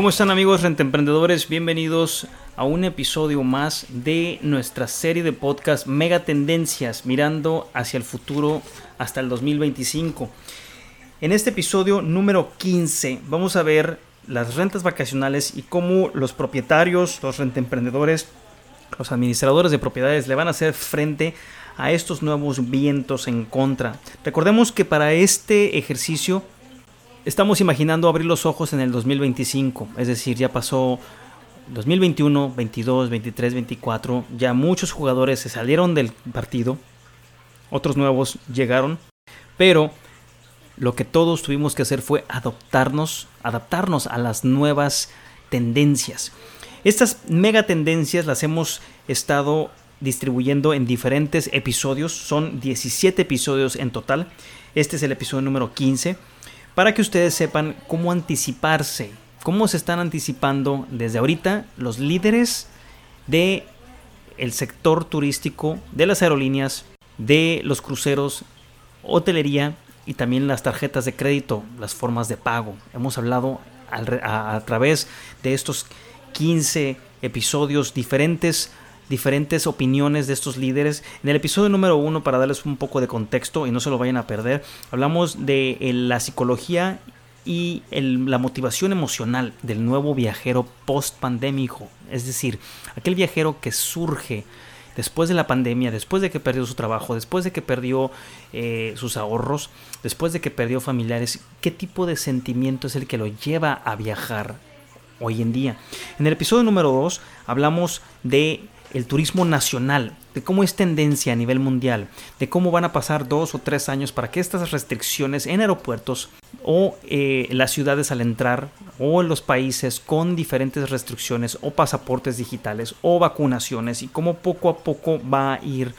¿Cómo están amigos rentemprendedores? Bienvenidos a un episodio más de nuestra serie de podcast Mega Tendencias, mirando hacia el futuro hasta el 2025. En este episodio número 15 vamos a ver las rentas vacacionales y cómo los propietarios, los rentemprendedores, los administradores de propiedades le van a hacer frente a estos nuevos vientos en contra. Recordemos que para este ejercicio estamos imaginando abrir los ojos en el 2025, es decir, ya pasó 2021, 22, 23, 24, ya muchos jugadores se salieron del partido, otros nuevos llegaron, pero lo que todos tuvimos que hacer fue adoptarnos, adaptarnos a las nuevas tendencias. Estas mega tendencias las hemos estado distribuyendo en diferentes episodios, son 17 episodios en total. Este es el episodio número 15 para que ustedes sepan cómo anticiparse, cómo se están anticipando desde ahorita los líderes de el sector turístico, de las aerolíneas, de los cruceros, hotelería y también las tarjetas de crédito, las formas de pago. Hemos hablado a, a través de estos 15 episodios diferentes diferentes opiniones de estos líderes. En el episodio número uno, para darles un poco de contexto y no se lo vayan a perder, hablamos de eh, la psicología y la motivación emocional del nuevo viajero post pandémico. Es decir, aquel viajero que surge después de la pandemia, después de que perdió su trabajo, después de que perdió eh, sus ahorros, después de que perdió familiares, ¿qué tipo de sentimiento es el que lo lleva a viajar hoy en día? En el episodio número 2 hablamos de el turismo nacional, de cómo es tendencia a nivel mundial, de cómo van a pasar dos o tres años para que estas restricciones en aeropuertos o eh, las ciudades al entrar o en los países con diferentes restricciones o pasaportes digitales o vacunaciones y cómo poco a poco va a ir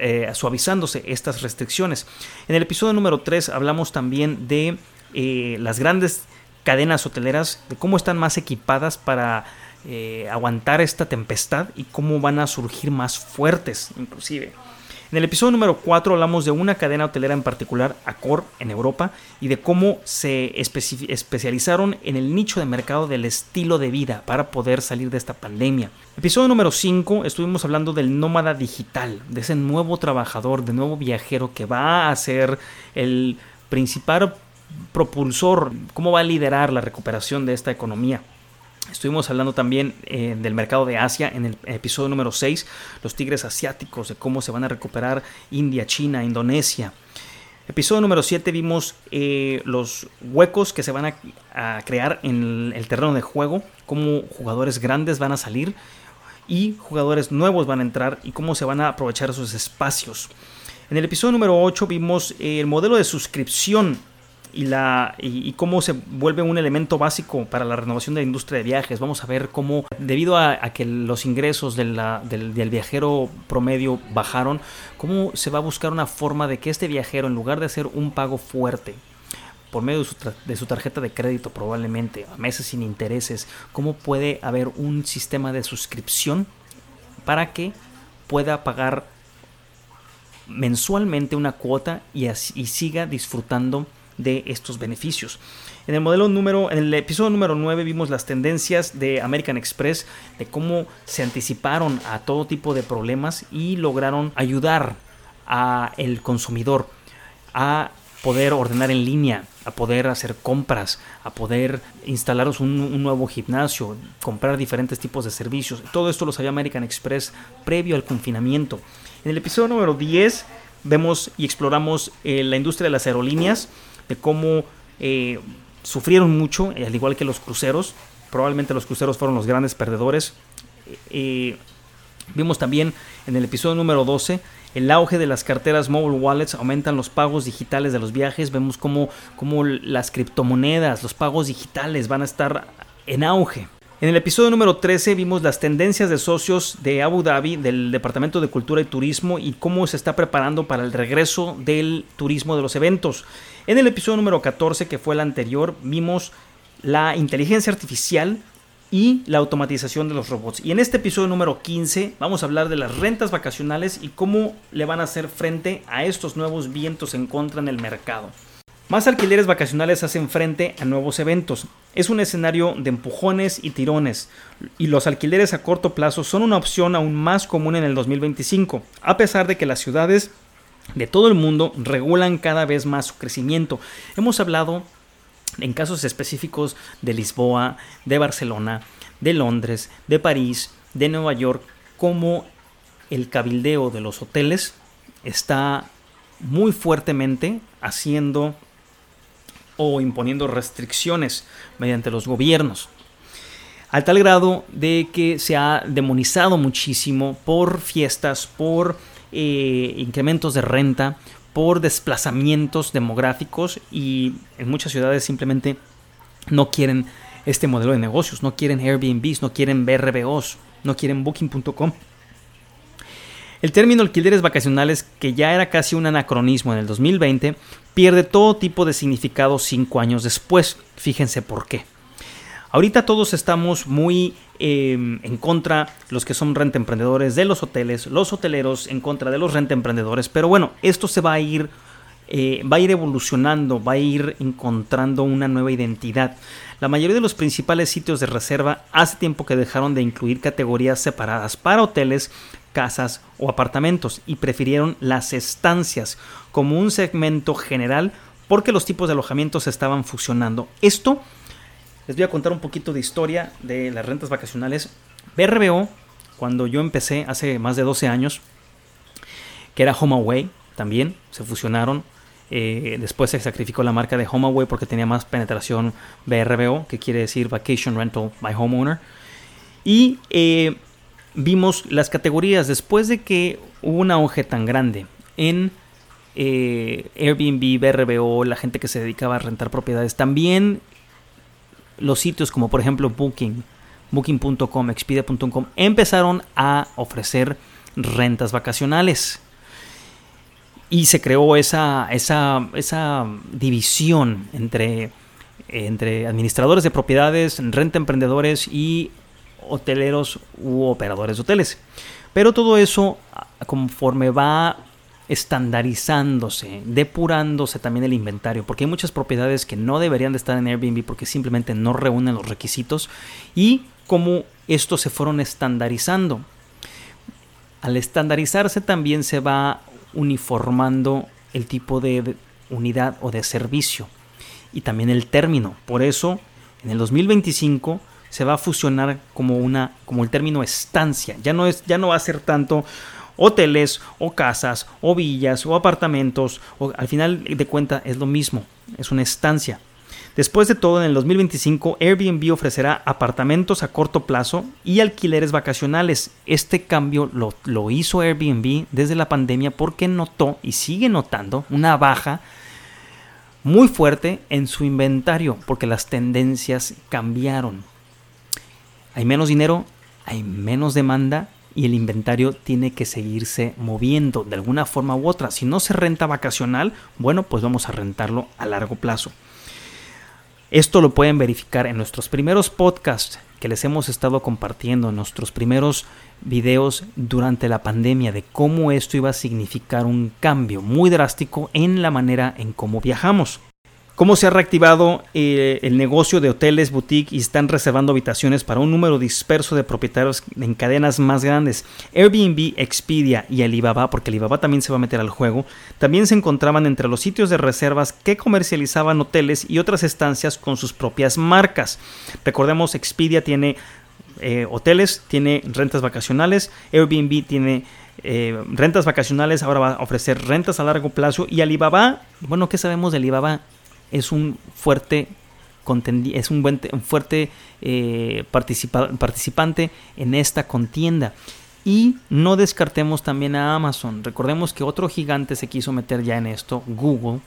eh, suavizándose estas restricciones. En el episodio número 3 hablamos también de eh, las grandes cadenas hoteleras, de cómo están más equipadas para eh, aguantar esta tempestad y cómo van a surgir más fuertes inclusive. En el episodio número 4 hablamos de una cadena hotelera en particular, Accor, en Europa, y de cómo se especializaron en el nicho de mercado del estilo de vida para poder salir de esta pandemia. Episodio número 5 estuvimos hablando del nómada digital, de ese nuevo trabajador, de nuevo viajero que va a ser el principal propulsor, cómo va a liderar la recuperación de esta economía. Estuvimos hablando también eh, del mercado de Asia en el episodio número 6, los tigres asiáticos, de cómo se van a recuperar India, China, Indonesia. Episodio número 7 vimos eh, los huecos que se van a, crear en el terreno de juego, cómo jugadores grandes van a salir y jugadores nuevos van a entrar y cómo se van a aprovechar esos espacios. En el episodio número 8 vimos eh, el modelo de suscripción y, la, y, cómo se vuelve un elemento básico para la renovación de la industria de viajes. Vamos a ver cómo, debido a, que los ingresos del, del, viajero promedio bajaron, cómo se va a buscar una forma de que este viajero, en lugar de hacer un pago fuerte, por medio de su, de su, tarjeta de crédito probablemente, a meses sin intereses, cómo puede haber un sistema de suscripción para que pueda pagar mensualmente una cuota y, así, y siga disfrutando de estos beneficios. En el modelo número, en el episodio número 9 vimos las tendencias de American Express, de cómo se anticiparon a todo tipo de problemas y lograron ayudar a el consumidor a poder ordenar en línea, a poder hacer compras, a poder instalaros un, nuevo gimnasio, comprar diferentes tipos de servicios. Todo esto lo sabía American Express previo al confinamiento. En el episodio número 10 vemos y exploramos eh, la industria de las aerolíneas de cómo eh, sufrieron mucho, al igual que los cruceros. Probablemente los cruceros fueron los grandes perdedores. Eh, vimos también en el episodio número 12 el auge de las carteras mobile wallets, aumentan los pagos digitales de los viajes, vemos cómo, cómo las criptomonedas, los pagos digitales van a estar en auge. En el episodio número 13 vimos las tendencias de socios de Abu Dhabi, del Departamento de Cultura y Turismo y cómo se está preparando para el regreso del turismo de los eventos. En el episodio número 14, que fue el anterior, vimos la inteligencia artificial y la automatización de los robots. Y en este episodio número 15 vamos a hablar de las rentas vacacionales y cómo le van a hacer frente a estos nuevos vientos en contra en el mercado. Más alquileres vacacionales hacen frente a nuevos eventos. Es un escenario de empujones y tirones, y los alquileres a corto plazo son una opción aún más común en el 2025, a pesar de que las ciudades de todo el mundo regulan cada vez más su crecimiento. Hemos hablado en casos específicos de Lisboa, de Barcelona, de Londres, de París, de Nueva York, cómo el cabildeo de los hoteles está muy fuertemente haciendo o imponiendo restricciones mediante los gobiernos. Al tal grado de que se ha demonizado muchísimo por fiestas, por eh, incrementos de renta, por desplazamientos demográficos y en muchas ciudades simplemente no quieren este modelo de negocios, no quieren Airbnbs, no quieren BRBOs, no quieren Booking.com. El término alquileres vacacionales, que ya era casi un anacronismo en el 2020, pierde todo tipo de significado cinco años después. Fíjense por qué. Ahorita todos estamos muy em, en contra, los que son renta emprendedores de los hoteles, los hoteleros en contra de los renta emprendedores, pero bueno, esto se va a ir, eh, va a ir evolucionando, va a ir encontrando una nueva identidad. La mayoría de los principales sitios de reserva hace tiempo que dejaron de incluir categorías separadas para hoteles, casas o apartamentos y prefirieron las estancias como un segmento general porque los tipos de alojamientos estaban fusionando. Esto les voy a contar un poquito de historia de las rentas vacacionales. BRBO, cuando yo empecé hace más de 12 años, que era HomeAway también, se fusionaron. Eh, después se sacrificó la marca de HomeAway porque tenía más penetración BRBO, que quiere decir Vacation Rental by Homeowner. Y eh, vimos las categorías después de que hubo una auge tan grande en eh, Airbnb, BRBO, la gente que se dedicaba a rentar propiedades. También los sitios como por ejemplo Booking, Booking.com, Expedia.com empezaron a ofrecer rentas vacacionales. Y se creó esa, esa, esa división entre, entre administradores de propiedades, renta emprendedores y hoteleros u operadores de hoteles. Pero todo eso, conforme va estandarizándose, depurándose también el inventario, porque hay muchas propiedades que no deberían de estar en Airbnb porque simplemente no reúnen los requisitos y como estos se fueron estandarizando. Al estandarizarse también se va uniformando el tipo de unidad o de servicio y también el término. Por eso, en el 2025 se va a fusionar como una como el término estancia. Ya no es ya no va a ser tanto hoteles o casas o villas o apartamentos, o, al final de cuenta es lo mismo, es una estancia. Después de todo, en el 2025 Airbnb ofrecerá apartamentos a corto plazo y alquileres vacacionales. Este cambio lo, lo hizo Airbnb desde la pandemia porque notó y sigue notando una baja muy fuerte en su inventario porque las tendencias cambiaron. Hay menos dinero, hay menos demanda y el inventario tiene que seguirse moviendo de alguna forma u otra. Si no se renta vacacional, bueno, pues vamos a rentarlo a largo plazo. Esto lo pueden verificar en nuestros primeros podcasts que les hemos estado compartiendo, en nuestros primeros videos durante la pandemia de cómo esto iba a significar un cambio muy drástico en la manera en cómo viajamos cómo se ha reactivado eh, el negocio de hoteles, boutique y están reservando habitaciones para un número disperso de propietarios en cadenas más grandes. Airbnb, Expedia y Alibaba, porque Alibaba también se va a meter al juego, también se encontraban entre los sitios de reservas que comercializaban hoteles y otras estancias con sus propias marcas. Recordemos, Expedia tiene eh, hoteles, tiene rentas vacacionales, Airbnb tiene eh, rentas vacacionales, ahora va a ofrecer rentas a largo plazo y Alibaba, bueno, ¿qué sabemos de Alibaba? Es un fuerte es un, fuerte eh, participante en esta contienda. Y no descartemos también a Amazon. Recordemos que otro gigante se quiso meter ya en esto, Google,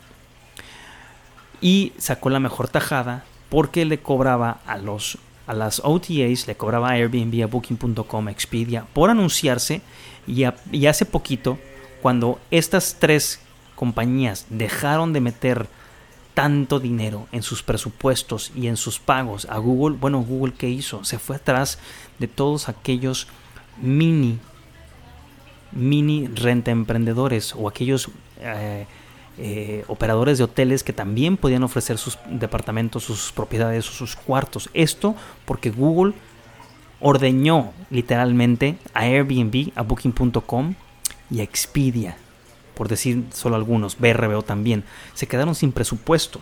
y sacó la mejor tajada porque le cobraba a los a las OTAs, le cobraba a Airbnb, Booking.com, Expedia por anunciarse y, y hace poquito, cuando estas tres compañías dejaron de meter tanto dinero en sus presupuestos y en sus pagos a Google, bueno, Google qué hizo? Se fue atrás de todos aquellos mini, mini renta emprendedores o aquellos eh, eh, operadores de hoteles que también podían ofrecer sus departamentos, sus propiedades o sus cuartos. Esto porque Google ordeñó literalmente a Airbnb, a Booking.com y a Expedia, por decir solo algunos, BRBO también. Se quedaron sin presupuesto.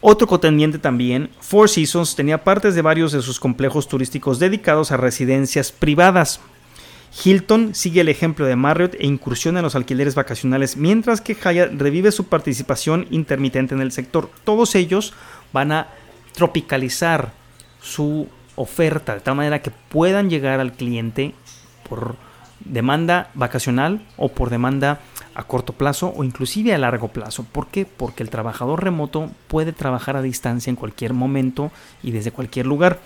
Otro contendiente también, Four Seasons tenía partes de varios de sus complejos turísticos dedicados a residencias privadas. Hilton sigue el ejemplo de Marriott e incursiona en los alquileres vacacionales, mientras que Hyatt revive su participación intermitente en el sector. Todos ellos van a tropicalizar su oferta de tal manera que puedan llegar al cliente por demanda vacacional o por demanda a corto plazo o inclusive a largo plazo. ¿Por qué? Porque el trabajador remoto puede trabajar a distancia en cualquier momento y desde cualquier lugar.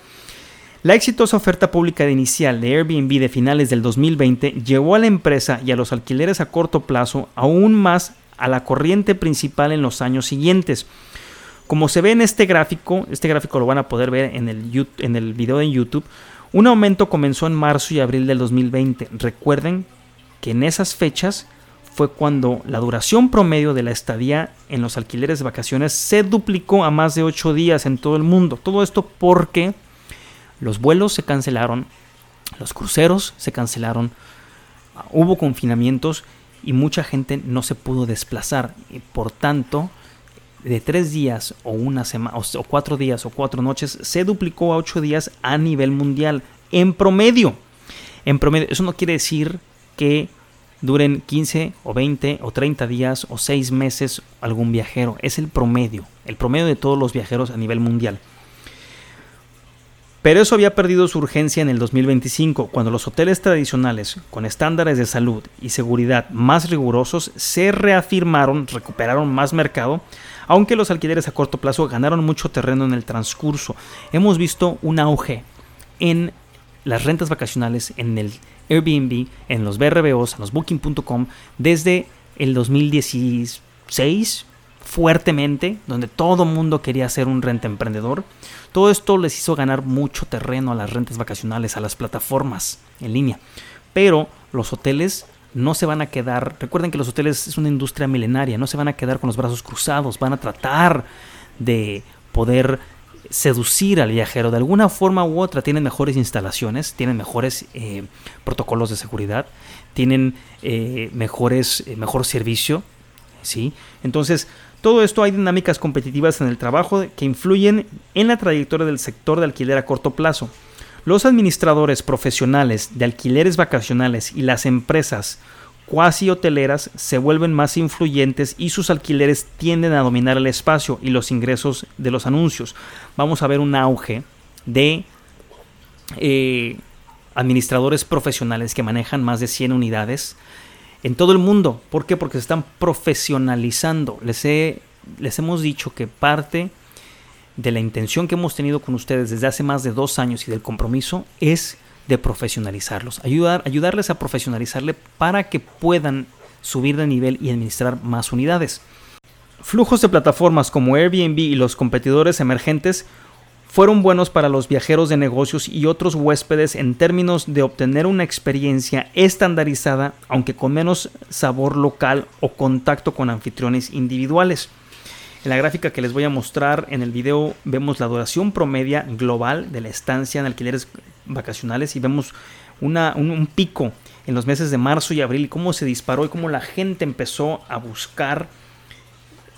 La exitosa oferta pública de inicial de Airbnb de finales del 2020 llevó a la empresa y a los alquileres a corto plazo aún más a la corriente principal en los años siguientes. Como se ve en este gráfico, este gráfico lo van a poder ver en el, en el video de YouTube, un aumento comenzó en marzo y abril del 2020. Recuerden que en esas fechas fue cuando la duración promedio de la estadía en los alquileres de vacaciones se duplicó a más de 8 días en todo el mundo. Todo esto porque los vuelos se cancelaron, los cruceros se cancelaron, hubo confinamientos y mucha gente no se pudo desplazar. Y por tanto, de tres días o una semana o cuatro días o cuatro noches se duplicó a ocho días a nivel mundial en promedio. En promedio, eso no quiere decir que duren 15 o 20 o 30 días o seis meses algún viajero. Es el promedio, el promedio de todos los viajeros a nivel mundial. Pero eso había perdido su urgencia en el 2025, cuando los hoteles tradicionales, con estándares de salud y seguridad más rigurosos, se reafirmaron, recuperaron más mercado, aunque los alquileres a corto plazo ganaron mucho terreno en el transcurso. Hemos visto un auge en las rentas vacacionales, en el Airbnb, en los BRBOs, en los Booking.com, desde el 2016, fuertemente, donde todo mundo quería ser un renta emprendedor. Todo esto les hizo ganar mucho terreno a las rentas vacacionales, a las plataformas en línea. Pero los hoteles no se van a quedar, recuerden que los hoteles es una industria milenaria, no se van a quedar con los brazos cruzados, van a tratar de poder seducir al viajero de alguna forma u otra. Tienen mejores instalaciones, tienen mejores eh, protocolos de seguridad, tienen eh, mejores, eh, mejor servicio. ¿sí? Entonces, todo esto hay dinámicas competitivas en el trabajo que influyen en la trayectoria del sector de alquiler a corto plazo. Los administradores profesionales de alquileres vacacionales y las empresas cuasi hoteleras se vuelven más influyentes y sus alquileres tienden a dominar el espacio y los ingresos de los anuncios. Vamos a ver un auge de eh, administradores profesionales que manejan más de 100 unidades en todo el mundo. ¿Por qué? Porque se están profesionalizando. Les, les hemos dicho que parte de la intención que hemos tenido con ustedes desde hace más de dos años y del compromiso es de profesionalizarlos, ayudar, ayudarles a profesionalizarle para que puedan subir de nivel y administrar más unidades. Flujos de plataformas como Airbnb y los competidores emergentes fueron buenos para los viajeros de negocios y otros huéspedes en términos de obtener una experiencia estandarizada, aunque con menos sabor local o contacto con anfitriones individuales. En la gráfica que les voy a mostrar en el video vemos la duración promedia global de la estancia en alquileres vacacionales y vemos una, un, pico en los meses de marzo y abril, cómo se disparó y cómo la gente empezó a buscar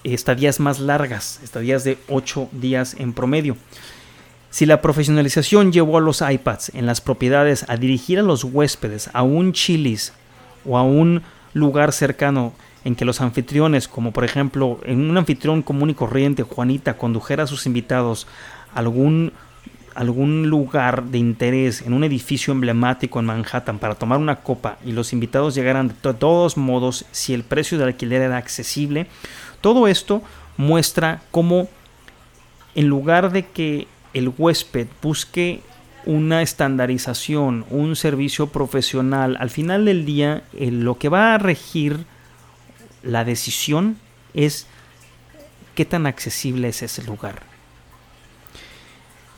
estadías más largas, estadías de 8 días en promedio. Si la profesionalización llevó a los iPads en las propiedades a dirigir a los huéspedes a un chilis o a un lugar cercano en que los anfitriones, como por ejemplo en un anfitrión común y corriente, Juanita, condujera a sus invitados a algún, algún lugar de interés en un edificio emblemático en Manhattan para tomar una copa y los invitados llegaran de todos modos si el precio del alquiler era accesible, todo esto muestra cómo en lugar de que el huésped busque una estandarización, un servicio profesional, al final del día lo que va a regir la decisión es qué tan accesible es ese lugar.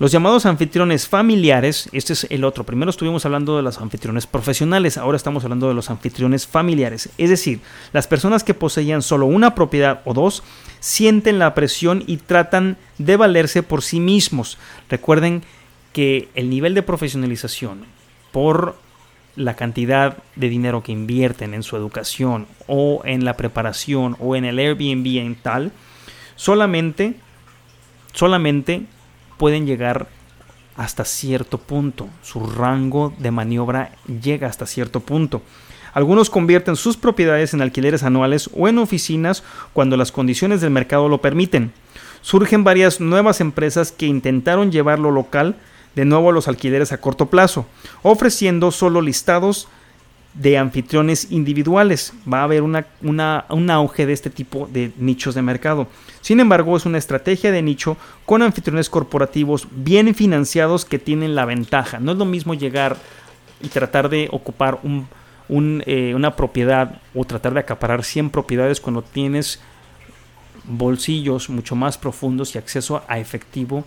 Los llamados anfitriones familiares, este es el otro. Primero estuvimos hablando de los anfitriones profesionales, ahora estamos hablando de los anfitriones familiares. Es decir, las personas que poseían solo una propiedad o dos sienten la presión y tratan de valerse por sí mismos. Recuerden que el nivel de profesionalización por la cantidad de dinero que invierten en su educación o en la preparación o en el Airbnb en tal, solamente, solamente pueden llegar hasta cierto punto. Su rango de maniobra llega hasta cierto punto. Algunos convierten sus propiedades en alquileres anuales o en oficinas cuando las condiciones del mercado lo permiten. Surgen varias nuevas empresas que intentaron llevarlo local de nuevo a los alquileres a corto plazo, ofreciendo solo listados de anfitriones individuales. Va a haber una, un auge de este tipo de nichos de mercado. Sin embargo, es una estrategia de nicho con anfitriones corporativos bien financiados que tienen la ventaja. No es lo mismo llegar y tratar de ocupar un, eh, una propiedad o tratar de acaparar 100 propiedades cuando tienes bolsillos mucho más profundos y acceso a efectivo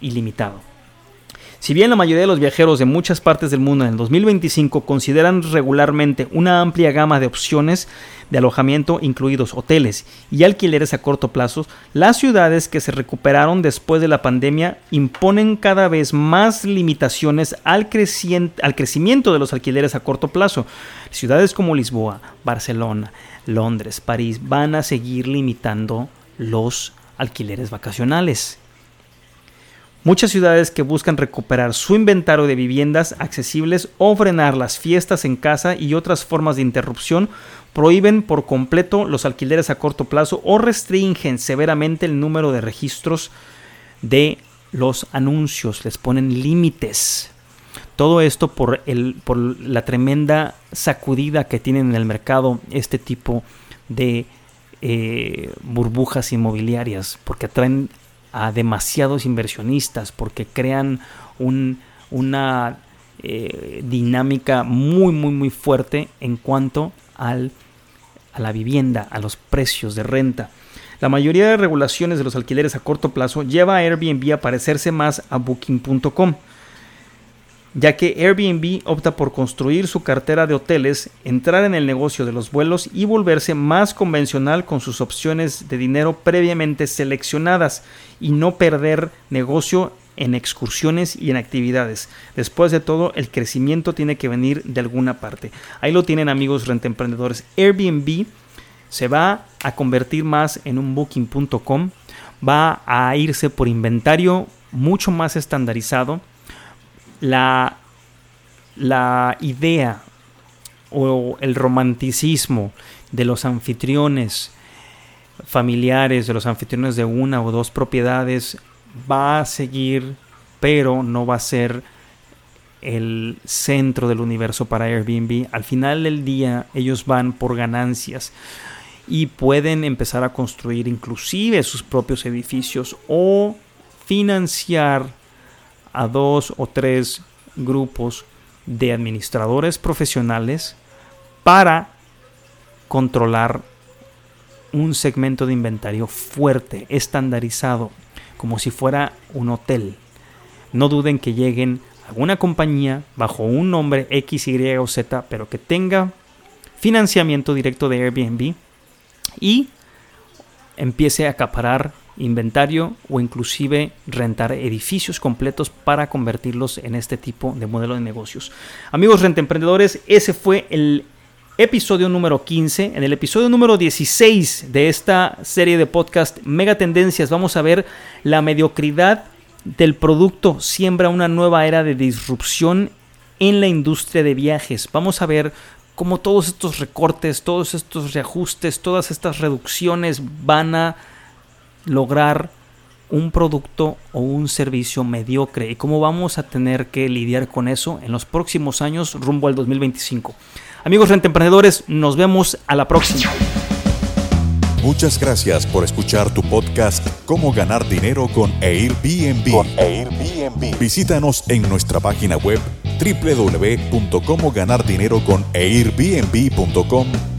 ilimitado. Si bien la mayoría de los viajeros de muchas partes del mundo en el 2025 consideran regularmente una amplia gama de opciones de alojamiento, incluidos hoteles y alquileres a corto plazo, las ciudades que se recuperaron después de la pandemia imponen cada vez más limitaciones al, al crecimiento de los alquileres a corto plazo. Ciudades como Lisboa, Barcelona, Londres, París van a seguir limitando los alquileres vacacionales. Muchas ciudades que buscan recuperar su inventario de viviendas accesibles o frenar las fiestas en casa y otras formas de interrupción prohíben por completo los alquileres a corto plazo o restringen severamente el número de registros de los anuncios, les ponen límites. Todo esto por, el, por la tremenda sacudida que tienen en el mercado este tipo de eh, burbujas inmobiliarias, porque atraen a demasiados inversionistas porque crean una eh, dinámica muy muy muy fuerte en cuanto al, a la vivienda, a los precios de renta. La mayoría de regulaciones de los alquileres a corto plazo lleva a Airbnb a parecerse más a booking.com ya que Airbnb opta por construir su cartera de hoteles, entrar en el negocio de los vuelos y volverse más convencional con sus opciones de dinero previamente seleccionadas y no perder negocio en excursiones y en actividades. Después de todo, el crecimiento tiene que venir de alguna parte. Ahí lo tienen amigos rentemprendedores. Airbnb se va a convertir más en un booking.com, va a irse por inventario mucho más estandarizado la, la idea o el romanticismo de los anfitriones familiares, de los anfitriones de una o dos propiedades, va a seguir, pero no va a ser el centro del universo para Airbnb. Al final del día ellos van por ganancias y pueden empezar a construir inclusive sus propios edificios o financiar a dos o tres grupos de administradores profesionales para controlar un segmento de inventario fuerte, estandarizado, como si fuera un hotel. No duden que lleguen alguna compañía bajo un nombre X, Y o Z, pero que tenga financiamiento directo de Airbnb y empiece a acaparar inventario o inclusive rentar edificios completos para convertirlos en este tipo de modelo de negocios. Amigos rentemprendedores, ese fue el episodio número 15. En el episodio número 16 de esta serie de podcast Mega Tendencias vamos a ver la mediocridad del producto siembra una nueva era de disrupción en la industria de viajes. Vamos a ver cómo todos estos recortes, todos estos reajustes, todas estas reducciones van a lograr un producto o un servicio mediocre y cómo vamos a tener que lidiar con eso en los próximos años rumbo al 2025. Amigos rentemprendedores, nos vemos a la próxima. Muchas gracias por escuchar tu podcast Cómo ganar dinero con Airbnb. Con Airbnb. Visítanos en nuestra página web www.comoganardineroconairbnb.com